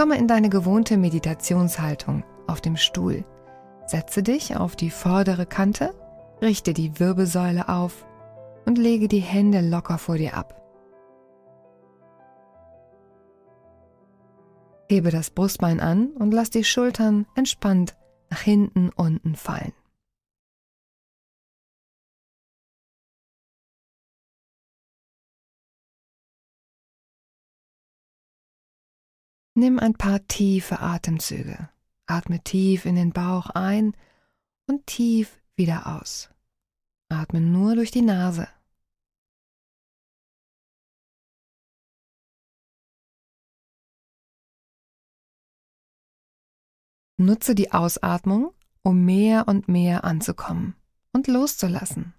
Komme in deine gewohnte Meditationshaltung auf dem Stuhl. Setze dich auf die vordere Kante, richte die Wirbelsäule auf und lege die Hände locker vor dir ab. Hebe das Brustbein an und lass die Schultern entspannt nach hinten unten fallen. Nimm ein paar tiefe Atemzüge. Atme tief in den Bauch ein und tief wieder aus. Atme nur durch die Nase. Nutze die Ausatmung, um mehr und mehr anzukommen und loszulassen.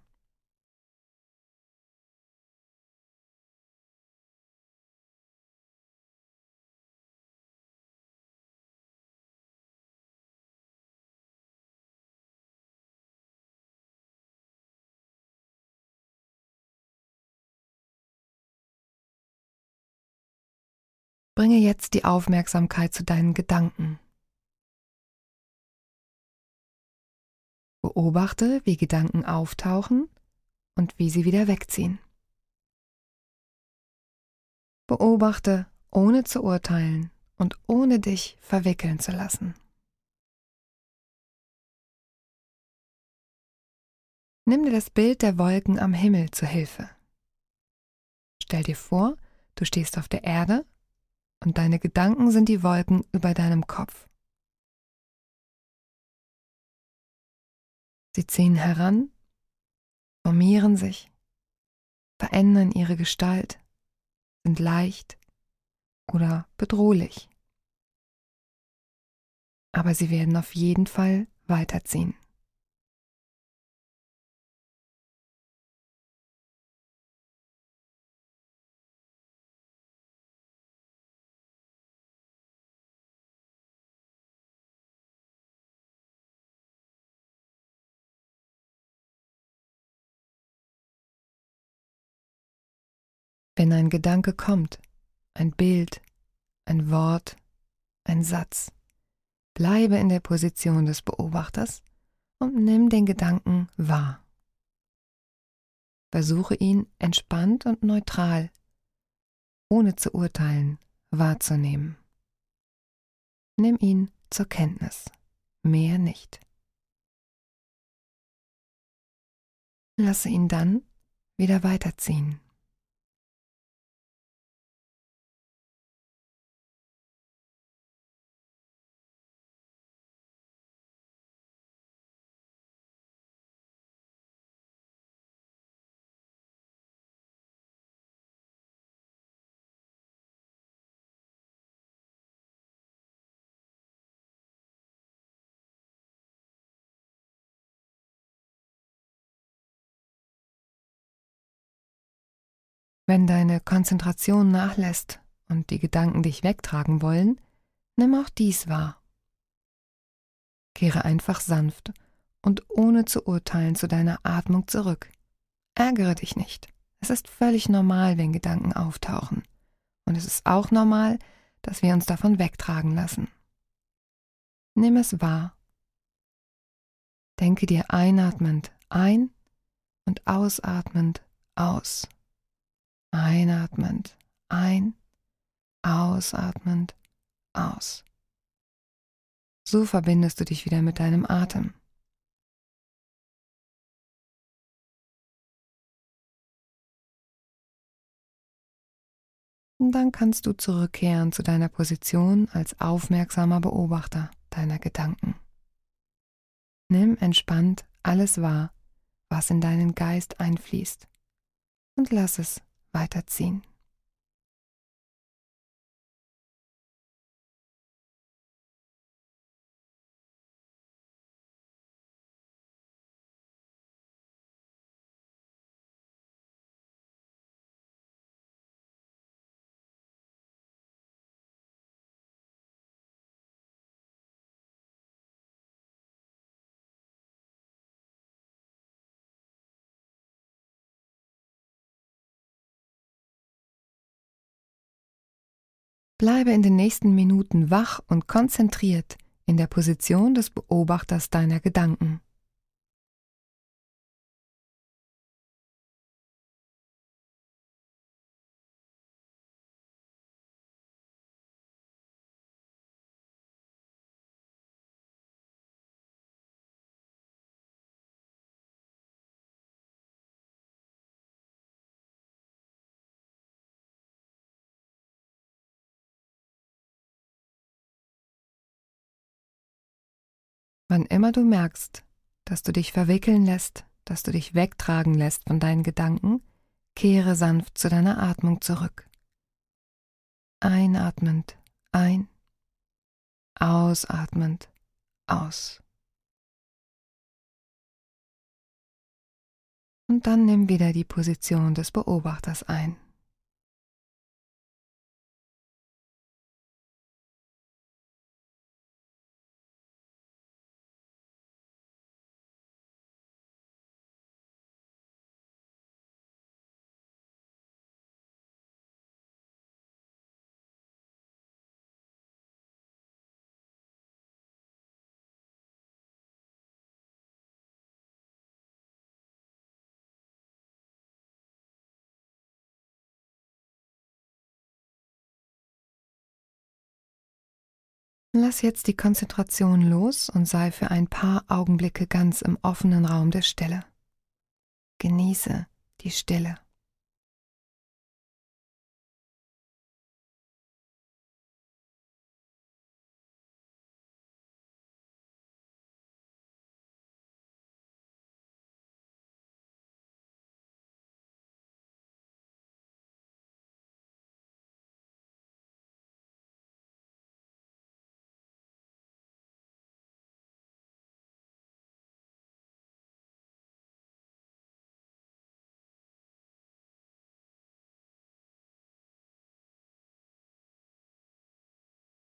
Bringe jetzt die Aufmerksamkeit zu deinen Gedanken. Beobachte, wie Gedanken auftauchen und wie sie wieder wegziehen. Beobachte, ohne zu urteilen und ohne dich verwickeln zu lassen. Nimm dir das Bild der Wolken am Himmel zu Hilfe. Stell dir vor, du stehst auf der Erde und deine Gedanken sind die Wolken über deinem Kopf. Sie ziehen heran, formieren sich, verändern ihre Gestalt, sind leicht oder bedrohlich. Aber sie werden auf jeden Fall weiterziehen. Wenn ein Gedanke kommt, ein Bild, ein Wort, ein Satz, bleibe in der Position des Beobachters und nimm den Gedanken wahr. Versuche ihn entspannt und neutral, ohne zu urteilen, wahrzunehmen. Nimm ihn zur Kenntnis, mehr nicht. Lasse ihn dann wieder weiterziehen. Wenn deine Konzentration nachlässt und die Gedanken dich wegtragen wollen, nimm auch dies wahr. Kehre einfach sanft und ohne zu urteilen zu deiner Atmung zurück. Ärgere dich nicht. Es ist völlig normal, wenn Gedanken auftauchen. Und es ist auch normal, dass wir uns davon wegtragen lassen. Nimm es wahr. Denke dir einatmend ein und ausatmend aus. Einatmend ein, ausatmend aus. So verbindest du dich wieder mit deinem Atem. Dann kannst du zurückkehren zu deiner Position als aufmerksamer Beobachter deiner Gedanken. Nimm entspannt alles wahr, was in deinen Geist einfließt, und lass es weiterziehen. Bleibe in den nächsten Minuten wach und konzentriert in der Position des Beobachters deiner Gedanken. Wann immer du merkst, dass du dich verwickeln lässt, dass du dich wegtragen lässt von deinen Gedanken, kehre sanft zu deiner Atmung zurück. Einatmend ein, ausatmend aus. Und dann nimm wieder die Position des Beobachters ein. Lass jetzt die Konzentration los und sei für ein paar Augenblicke ganz im offenen Raum der Stille. Genieße die Stille.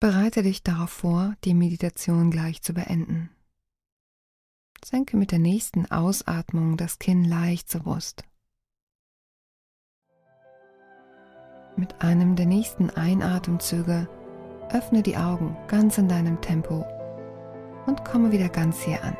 Bereite dich darauf vor, die Meditation gleich zu beenden. Senke mit der nächsten Ausatmung das Kinn leicht zur Brust. Mit einem der nächsten Einatemzüge öffne die Augen ganz in deinem Tempo und komme wieder ganz hier an.